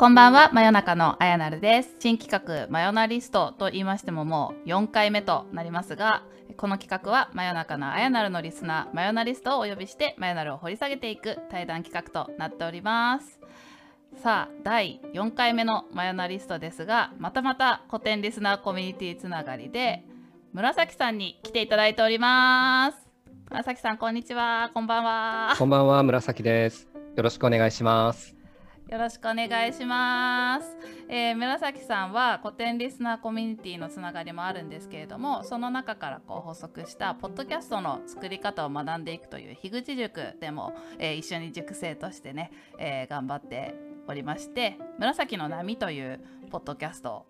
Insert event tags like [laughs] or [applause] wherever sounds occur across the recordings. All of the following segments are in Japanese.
こんばんは、真夜中のあやなるです。新企画、真夜なリストと言いましてももう4回目となりますが、この企画は真夜中のあやなるのリスナー、真夜なリストをお呼びして、真夜なるを掘り下げていく対談企画となっております。さあ、第4回目の真夜なリストですが、またまた古典リスナーコミュニティつながりで、紫さんに来ていただいております。紫さん、こんにちは。こんばんは。こんばんは、紫です。よろしくお願いします。よろしくお願いします、えー、紫さんは古典リスナーコミュニティのつながりもあるんですけれどもその中からこう補足したポッドキャストの作り方を学んでいくという樋口塾でも、えー、一緒に塾生としてね、えー、頑張っておりまして「紫の波」というポッドキャストを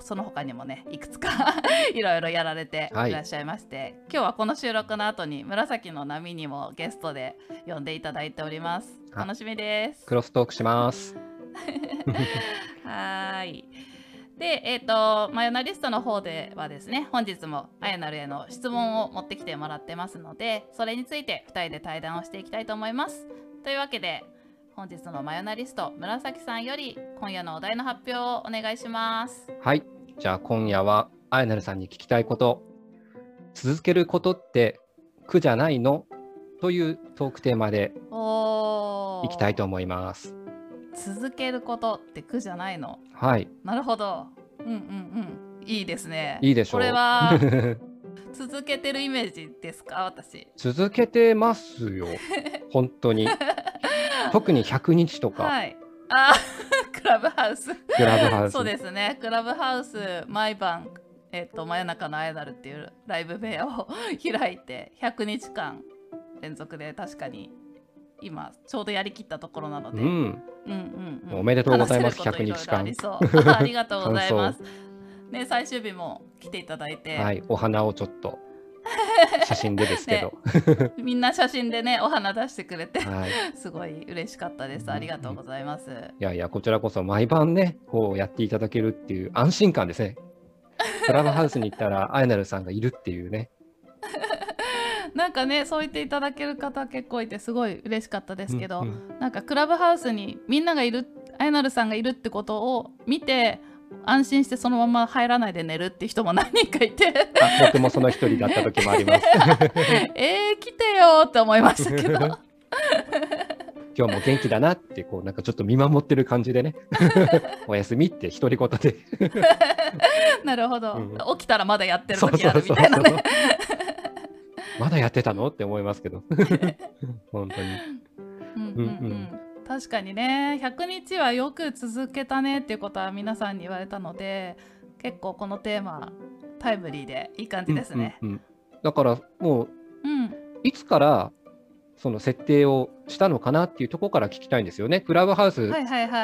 その他にもねいくつか [laughs] いろいろやられてい。らっしゃいまして、はい、今日はこの収録の後に紫の波にもゲストで呼んでいただいております。楽しみです。クロストークします。[laughs] はい。でえっ、ー、とマヨナリストの方ではですね本日もあやなるへの質問を持ってきてもらってますのでそれについて2人で対談をしていきたいと思います。というわけで本日のマヨナリスト紫さんより今夜のお題の発表をお願いします。はいじゃあ今夜はあやなるさんに聞きたいこと。続けることって苦じゃないの？というトークテーマでいきたいと思います。続けることって苦じゃないの？はい。なるほど。うんうんうん。いいですね。いいでしょう。これは [laughs] 続けてるイメージですか？私。続けてますよ。本当に。[laughs] 特に100日とか。はい。あ、クラブハウス。クラブハウス。そうですね。クラブハウス毎晩えっ、ー、と真夜中のアイドルっていうライブ部屋を開いて100日間連続で確かに今ちょうどやりきったところなので。うん。うんうん、うん、おめでとうございます。100日間。[laughs] ありがとうございます。[laughs] ね最終日も来ていただいて。はい。お花をちょっと。写真でですけど、[laughs] ね、みんな写真でねお花出してくれて、はい、[laughs] すごい嬉しかったです。ありがとうございます、うん、いやいやこちらこそ毎晩ねこうやっていただけるっていう安心感ですね。[laughs] クラブハウスに行ったらアイナルさんがいるっていうね。なんかねそう言っていただける方結構いてすごい嬉しかったですけど、うんうん、なんかクラブハウスにみんながいるアイナルさんがいるってことを見て安心してそのまま入らないで寝るって人も何人かいて。僕もその一人だった時もあります。[laughs] えー、来てよって思いましたけど。[laughs] 今日も元気だなってこうなんかちょっと見守ってる感じでね。[laughs] おやすみって独り言で。なるほど、うん、起きたらまだやってる時あるみたいなね。まだやってたの？って思いますけど。本当に。うん。うん、うん確かにね。100日はよく続けたねっていうことは皆さんに言われたので結構このテーマタイムリーでいい感じですね。うんうんうん、だからもう、うん、いつからその設定をしたのかなっていうところから聞きたいんですよね。クラブハウス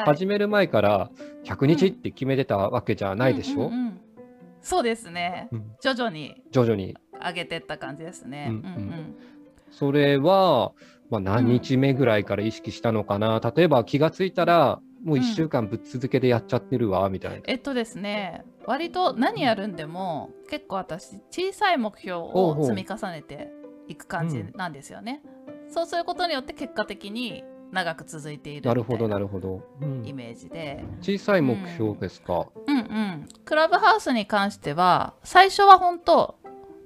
始める前から100日って決めてたわけじゃないでしょ、うんうんうん、そうですね、うん、徐々に徐々に。上げてった感じですね。うんうん、それはまあ、何日目ぐらいから意識したのかな、うん、例えば気がついたらもう1週間ぶっ続けでやっちゃってるわ、みたいな、えっとですね割と何やるんでも結構私小さい目標を積み重ねていく感じなんですよね、うん、そうすることによって結果的に長く続いているなるほどなるほど、うん、イメージで。小さい目標ですか、うん、うんうん。クラブハウスに関しては最初は本当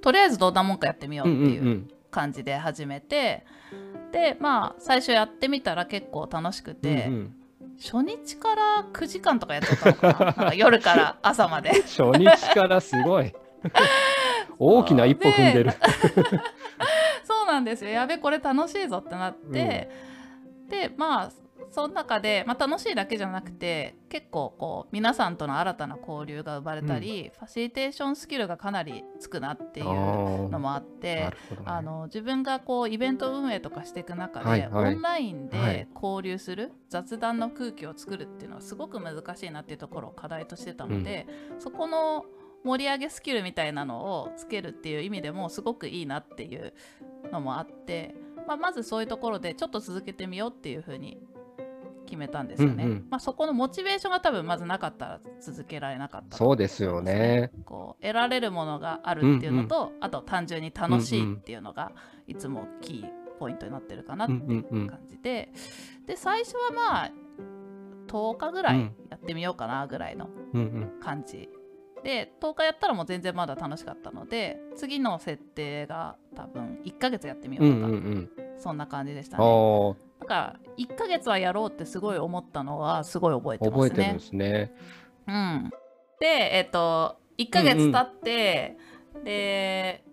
とりあえずどんなもんかやってみようっていう感じで始めて、うんうんうんでまあ最初やってみたら結構楽しくて、うんうん、初日から9時間とかやっちゃったのかな。[laughs] なんか夜から朝まで。[laughs] 初日からすごい。[laughs] 大きな一歩踏んでる。そうなんですよ。やべこれ楽しいぞってなって、うん、でまあその中で、まあ、楽しいだけじゃなくて結構こう皆さんとの新たな交流が生まれたり、うん、ファシリテーションスキルがかなりつくなっていうのもあって、ね、あの自分がこうイベント運営とかしていく中で、はいはい、オンラインで交流する、はい、雑談の空気を作るっていうのはすごく難しいなっていうところを課題としてたので、うん、そこの盛り上げスキルみたいなのをつけるっていう意味でもすごくいいなっていうのもあって、まあ、まずそういうところでちょっと続けてみようっていうふうに決めたんですよね、うんうん、まあ、そこのモチベーションが多分まずなかったら続けられなかった、ね、そうですよね。こう得られるものがあるっていうのと、うんうん、あと単純に楽しいっていうのがいつもキーポイントになってるかなっていう感じで、で最初はまあ10日ぐらいやってみようかなぐらいの感じ、うん。うん、で10日やったらもう全然まだ楽しかったので次の設定が多分1ヶ月やってみようとか、うんうんうん、そんな感じでしたねだから1ヶ月はやろうってすごい思ったのはすごい覚えてますね。覚えてるんですね。うん。でえっ、ー、と1ヶ月経って、うんうん、で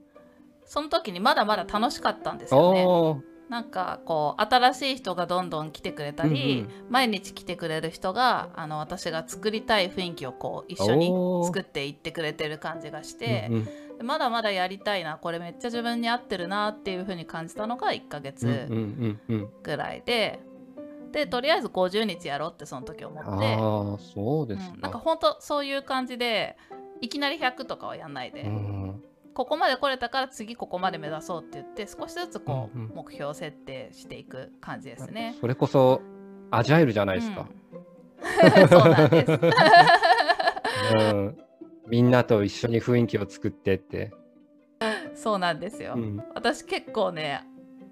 その時にまだまだ楽しかったんですよね。なんかこう新しい人がどんどん来てくれたり、うんうん、毎日来てくれる人があの私が作りたい雰囲気をこう一緒に作っていってくれてる感じがして、うんうん、まだまだやりたいなこれめっちゃ自分に合ってるなっていう風に感じたのが1ヶ月ぐらいで。でとりあえず50日やろうってその時思ってあそうです、うん、なんか本当そういう感じでいきなり100とかはやんないで、うんここまで来れたから次ここまで目指そうって言って少しずつこう、目標設定していく感じですね。それこそアジャイルじゃないですか。うん、[laughs] そうなんです、[laughs] うん。みんなと一緒に雰囲気を作ってって。[laughs] そうなんですよ。うん、私結構ね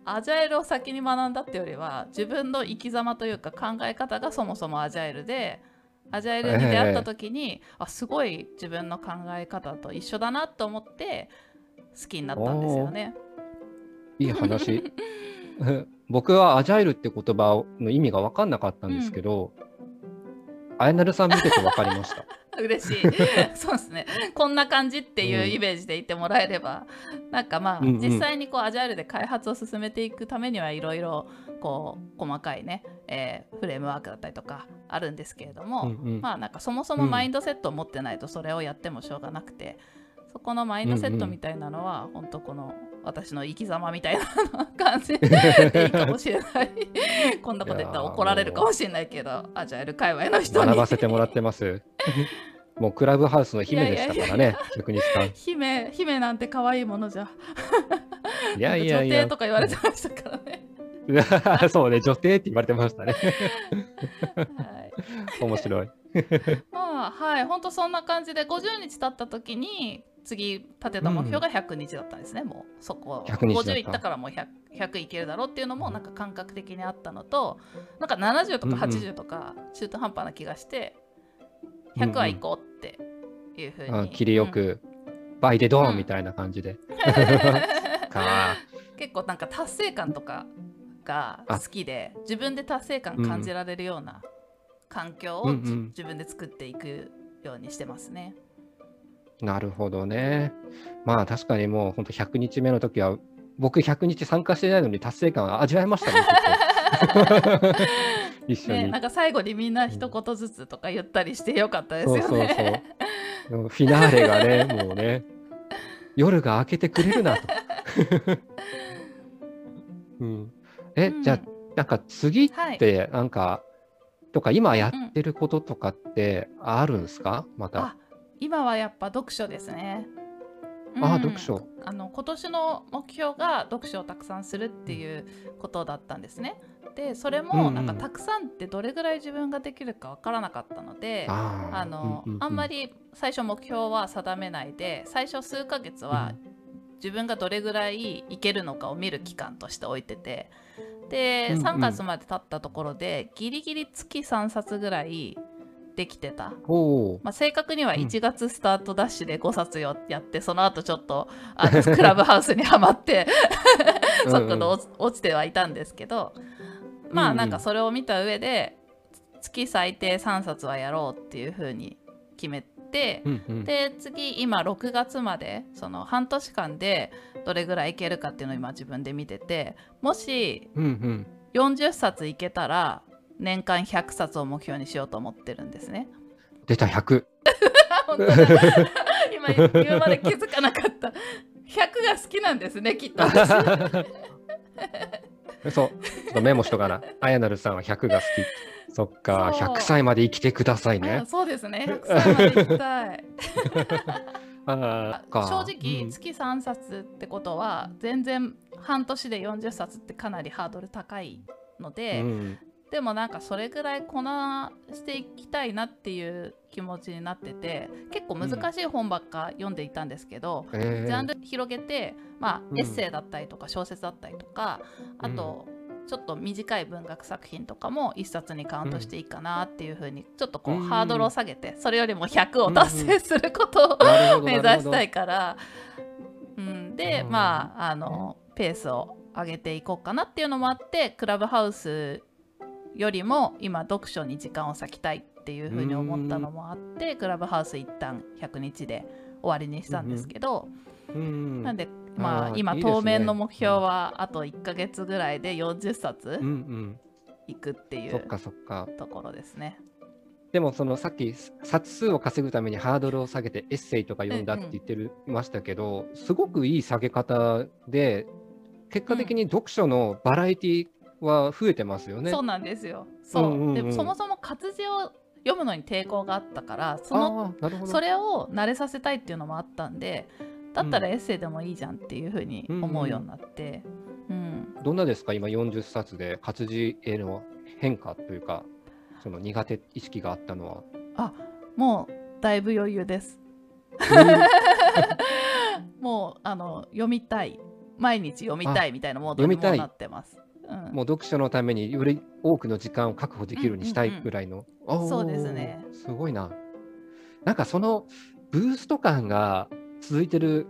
アジャイルを先に学んだってよりは自分の生き様というか考え方がそもそもアジャイルでアジャイルに出会った時に、えー、あすごい自分の考え方と一緒だなと思って好きになったんですよね。いい話。[laughs] 僕はアジャイルって言葉の意味が分かんなかったんですけど、うん、あやなるさん見てて分かりました。[laughs] 嬉しい。[laughs] そうですね。こんな感じっていうイメージでいてもらえれば、うん、なんかまあ、うんうん、実際にこうアジャイルで開発を進めていくためにはいろいろこう細かいね、えー、フレームワークだったりとかあるんですけれども、うんうん、まあなんかそもそもマインドセットを持ってないとそれをやってもしょうがなくて、そこのマインドセットみたいなのは、うんうん、本当この私の生き様みたいな感じ。で [laughs] いいかもしれない。こんなこと言ったら怒られるかもしれないけど。アジャイル界隈の人に。学ばせてもらってます。もうクラブハウスの姫でしたからね職人さん姫姫なんて可愛いものじゃ。いやいやいや。女帝とか言われてましたからね。[laughs] そうね女帝って言われてましたね。はい、面白い。まあはい。本当そんな感じで50日経った時に次立てた目標が100日だったんですね、うん、もうそこ50いったからもう 100, 100いけるだろうっていうのもなんか感覚的にあったのとなんか70とか80とか中途半端な気がして、100はいこうっていうふうに、うん、切りよく、うん、倍でドーンみたいな感じで、[laughs] 結構なんか達成感とかが好きで自分で達成感感じられるような環境を、自分で作っていくようにしてますね。なるほどね。まあ確かにもう本当100日目の時は僕100日参加してないのに達成感を味わいましたね。一緒に、[laughs] ね、なんか最後にみんな一言ずつとか言ったりしてよかったですよね。そうそうそうフィナーレがね、もうね、夜が明けてくれるなと。[laughs] うん、え、うん、じゃあ、なんか次って、なんか、はい、とか今やってることとかってあるんですか、また。今はやっぱ読書ですね。あ、うん、読書。あの今年の目標が読書をたくさんするっていうことだったんですね。でそれもなんかたくさんってどれぐらい自分ができるか分からなかったので、あの、あんまり最初目標は定めないで最初数ヶ月は自分がどれぐらいいけるのかを見る期間として置いててで3月まで経ったところでギリギリ月3冊ぐらいできてた、まあ、正確には1月スタートダッシュで5冊やって、うん、その後ちょっとあの [laughs] クラブハウスにはまって速度落ちてはいたんですけどまあなんかそれを見た上で月最低3冊はやろうっていうふうに決めて、うんうん、で次今6月までその半年間でどれぐらいいけるかっていうのを今自分で見ててもし40冊いけたら年間100冊を目標にしようと思ってるんですね。出た100 [laughs] 今 [laughs] 言うまで気づかなかった。100が好きなんですねきっと。[laughs] そうちょっとメモしとかな。あやなるさんは100が好き。そっか100歳まで生きてくださいね。そうですね。100歳まで生きたい。あ正直、月3冊ってことは全然半年で40冊ってかなりハードル高いので、うん、でもなんかそれぐらいこなしていきたいなっていう気持ちになってて結構難しい本ばっか読んでいたんですけど、うん。ジャンル広げて、まあ、エッセイだったりとか小説だったりとか、あと、ちょっと短い文学作品とかも1冊にカウントしていいかなっていうふうにちょっとこう、ハードルを下げてそれよりも100を達成することを、目指したいから、うん、で、まああのペースを上げていこうかなっていうのもあってクラブハウスよりも今読書に時間を割きたいっていうふうに思ったのもあってクラブハウス一旦100日で終わりにしたんですけど、なんでまあ今当面の目標はあと1か月ぐらいで40冊いくっていうところですね。でもそのさっき冊数を稼ぐためにハードルを下げてエッセイとか読んだって言ってる、ましたけどすごくいい下げ方で結果的に読書のバラエティは増えてますよね。そうなんですよ。そう,、うんうんうん、でもそもそも活字を読むのに抵抗があったからそのそれを慣れさせたいっていうのもあったんでだったらエッセイでもいいじゃんっていうふうに思うようになって、うん、うんうん、どんなですか？今40冊で活字への変化というかその苦手意識があったのは。あもうだいぶ余裕です。[laughs] もうあの読みたい。毎日読みたいみたいなモードにもなってます。うん、もう読書のためにより多くの時間を確保できるようにしたいぐらいの。うんうんうん、そうですね。すごいな。なんかそのブースト感が続いてる、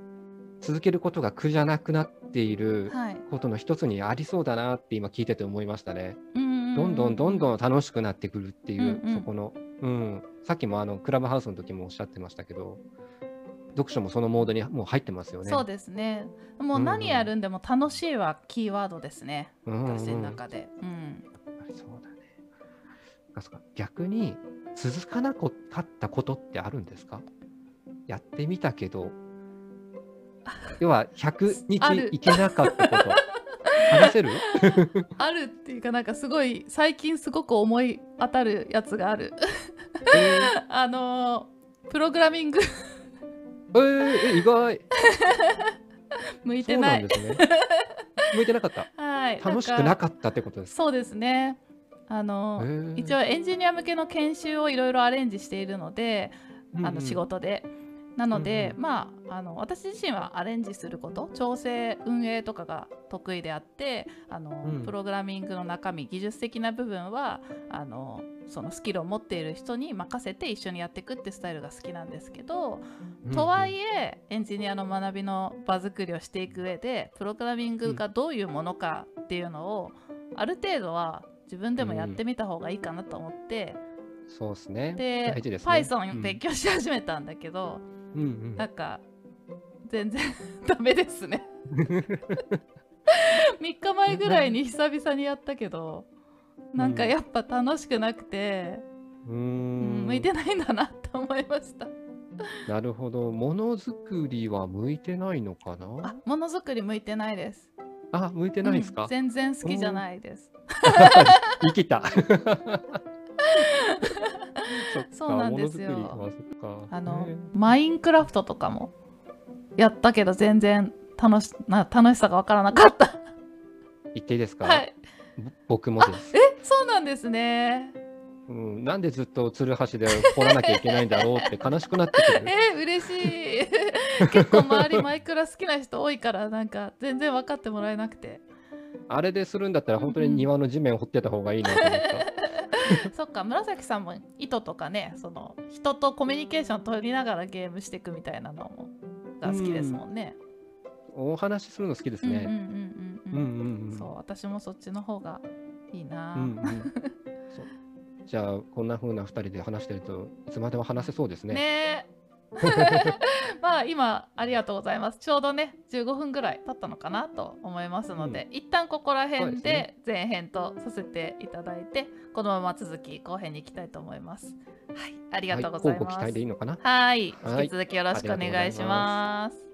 続けることが苦じゃなくなっていることの一つにありそうだなって今聞いてて思いましたね。どんどんどんどん楽しくなってくるっていう、うんうん、そこの、うん、さっきもあのクラブハウスの時もおっしゃってましたけど、読書もそのモードにもう入ってますよね。そうですね。もう何やるんでも楽しいはキーワードですね。うん、私の中で。うん。そうだね。逆に続かなかったことってあるんですか？やってみたけど、要は100日いけなかったこと。話せる？[laughs] あるっていうかなんかすごい最近すごく思い当たるやつがある。えー、[laughs] あのプログラミングえー、意外 [laughs] 向いてない。ね、向いてなかった。はい。楽しくなかったってことですそうですね。あの一応エンジニア向けの研修をいろいろアレンジしているので、あの仕事で。なので、うんうん、まああの私自身はアレンジすること調整運営とかが得意であってあの、うん、プログラミングの中身技術的な部分はあのそのスキルを持っている人に任せて一緒にやっていくってスタイルが好きなんですけど、うん、とはいえエンジニアの学びの場作りをしていく上でプログラミングがどういうものかっていうのを、ある程度は自分でもやってみた方がいいかなと思って、そうですね。でで、ね、Python 勉強し始めたんだけど、うんうん、なんか全然 [laughs] ダメですね [laughs] 3日前ぐらいに久々にやったけどなんかやっぱ楽しくなくて、うん、向いてないんだなって思いました。なるほど。ものづくりは向いてないのかな？あ、ものづくり向いてないです。あ、向いてないですか、うん、全然好きじゃないです。[laughs] 生きた。そうなんですよ。あのマインクラフトとかもやったけど全然楽しな楽しさが分からなかった。言っていいですか？はい。僕もです。え、そうなんですね。うん、なんでずっとつるはしで掘らなきゃいけないんだろうって悲しくなってくる。[laughs] え嬉しい。[laughs] 結構周りマイクラ好きな人多いからなんか全然分かってもらえなくて。あれでするんだったら本当に庭の地面を掘ってた方がいいなと思った。[laughs] そっか紫さんも糸とかねその人とコミュニケーション取りながらゲームしていくみたいなのもが好きですもんね。うん、お話しするの好きですね。そう私もそっちの方がいいな、うんうん、そう。じゃあこんな風な2人で話してるといつまでも話せそうですね。ね [laughs] まあ今ありがとうございます。ちょうどね15分ぐらい経ったのかなと思いますので、うん、一旦ここら辺で前編とさせていただいて、ね、このまま続き後編に行きたいと思います。はいありがとうございます、はい、期待でいいのかな？はい。引き続きよろしくお願いします